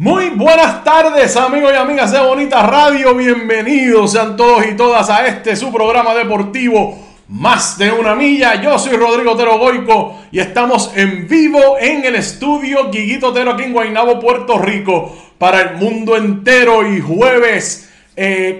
Muy buenas tardes amigos y amigas de Bonita Radio, bienvenidos sean todos y todas a este su programa deportivo Más de una milla. Yo soy Rodrigo Otero Goico y estamos en vivo en el estudio Guiguito Otero aquí en Guaynabo, Puerto Rico para el mundo entero. Y jueves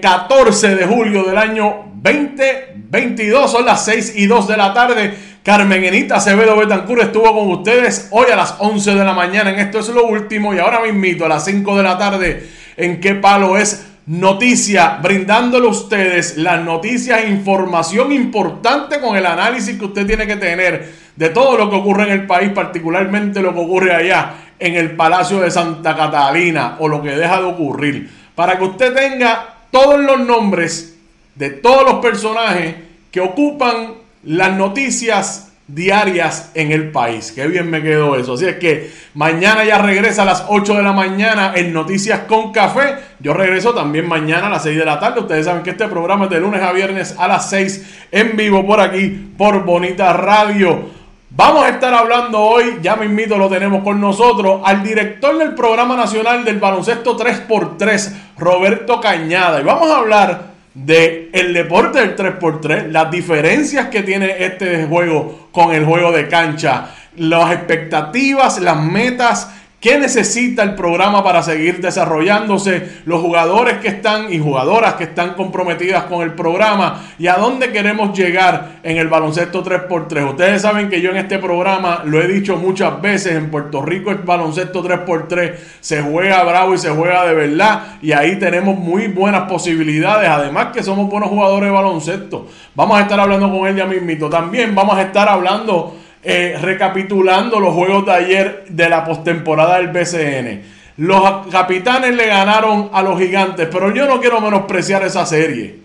14 eh, de julio del año 2022 son las 6 y 2 de la tarde Carmen Enita Acevedo Betancur estuvo con ustedes hoy a las 11 de la mañana. En Esto es lo último y ahora me invito a las 5 de la tarde en qué palo es noticia, brindándole a ustedes las noticias e información importante con el análisis que usted tiene que tener de todo lo que ocurre en el país, particularmente lo que ocurre allá en el Palacio de Santa Catalina o lo que deja de ocurrir, para que usted tenga todos los nombres de todos los personajes que ocupan las noticias diarias en el país. Qué bien me quedó eso. Así es que mañana ya regresa a las 8 de la mañana en Noticias con Café. Yo regreso también mañana a las 6 de la tarde. Ustedes saben que este programa es de lunes a viernes a las 6 en vivo por aquí, por Bonita Radio. Vamos a estar hablando hoy, ya mismito lo tenemos con nosotros, al director del Programa Nacional del Baloncesto 3x3, Roberto Cañada. Y vamos a hablar de el deporte del 3x3, las diferencias que tiene este juego con el juego de cancha, las expectativas, las metas ¿Qué necesita el programa para seguir desarrollándose? Los jugadores que están y jugadoras que están comprometidas con el programa y a dónde queremos llegar en el baloncesto 3x3. Ustedes saben que yo en este programa lo he dicho muchas veces, en Puerto Rico el baloncesto 3x3 se juega bravo y se juega de verdad y ahí tenemos muy buenas posibilidades, además que somos buenos jugadores de baloncesto. Vamos a estar hablando con él ya mismito. También vamos a estar hablando eh, recapitulando los juegos de ayer de la postemporada del BCN. Los capitanes le ganaron a los gigantes, pero yo no quiero menospreciar esa serie.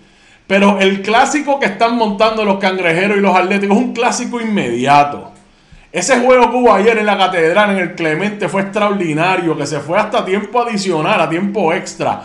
Pero el clásico que están montando los cangrejeros y los atléticos es un clásico inmediato. Ese juego que hubo ayer en la catedral, en el Clemente, fue extraordinario, que se fue hasta tiempo adicional, a tiempo extra.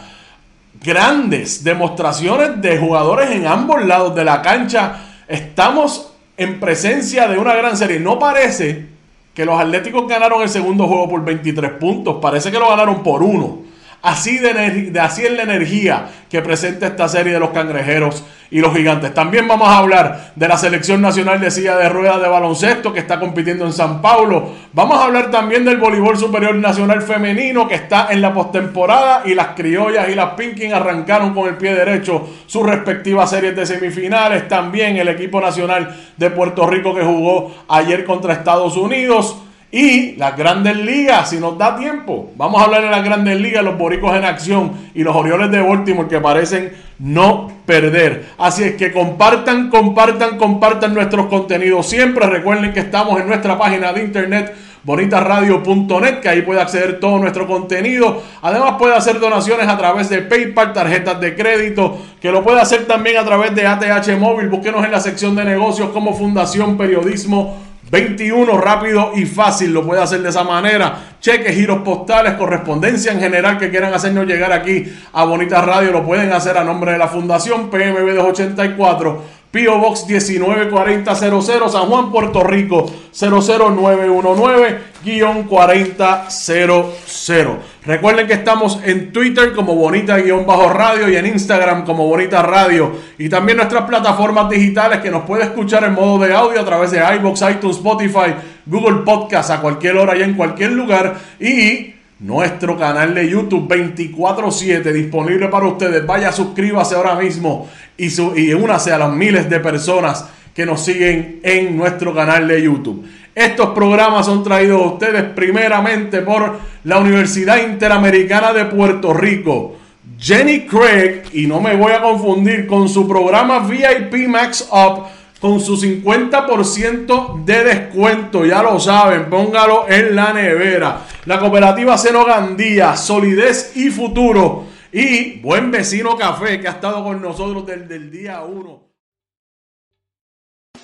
Grandes demostraciones de jugadores en ambos lados de la cancha. Estamos en presencia de una gran serie. No parece que los Atléticos ganaron el segundo juego por 23 puntos, parece que lo ganaron por uno. Así, de, así es la energía que presenta esta serie de los cangrejeros y los gigantes. También vamos a hablar de la selección nacional de silla de ruedas de baloncesto que está compitiendo en San Paulo. Vamos a hablar también del voleibol superior nacional femenino que está en la postemporada y las criollas y las Pinkin arrancaron con el pie derecho sus respectivas series de semifinales. También el equipo nacional de Puerto Rico que jugó ayer contra Estados Unidos. Y las grandes ligas, si nos da tiempo, vamos a hablar de las grandes ligas, los boricos en acción y los Orioles de Baltimore que parecen no perder. Así es que compartan, compartan, compartan nuestros contenidos. Siempre recuerden que estamos en nuestra página de internet bonitasradio.net, que ahí puede acceder todo nuestro contenido. Además puede hacer donaciones a través de PayPal, tarjetas de crédito, que lo puede hacer también a través de ATH Móvil. Búsquenos en la sección de negocios como Fundación Periodismo 21, rápido y fácil, lo puede hacer de esa manera. Cheques, giros postales, correspondencia en general que quieran hacernos llegar aquí a Bonita Radio, lo pueden hacer a nombre de la Fundación PMB 284 Pio Box 194000, San Juan, Puerto Rico 00919-4000. Recuerden que estamos en Twitter como Bonita-Radio y en Instagram como Bonita Radio. Y también nuestras plataformas digitales que nos puede escuchar en modo de audio a través de iBox, iTunes, Spotify, Google Podcast a cualquier hora y en cualquier lugar. Y nuestro canal de YouTube 24/7 disponible para ustedes. Vaya, suscríbase ahora mismo y, su, y únase a las miles de personas que nos siguen en nuestro canal de YouTube. Estos programas son traídos a ustedes primeramente por la Universidad Interamericana de Puerto Rico. Jenny Craig, y no me voy a confundir con su programa VIP Max Up con su 50% de descuento, ya lo saben, póngalo en la nevera. La cooperativa Seno Gandía, solidez y futuro. Y buen vecino café que ha estado con nosotros desde el día 1.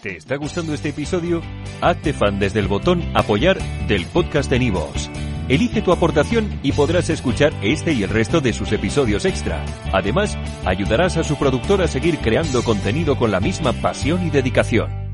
¿Te está gustando este episodio? Hazte fan desde el botón apoyar del podcast de Nivos. Elige tu aportación y podrás escuchar este y el resto de sus episodios extra. Además, ayudarás a su productor a seguir creando contenido con la misma pasión y dedicación.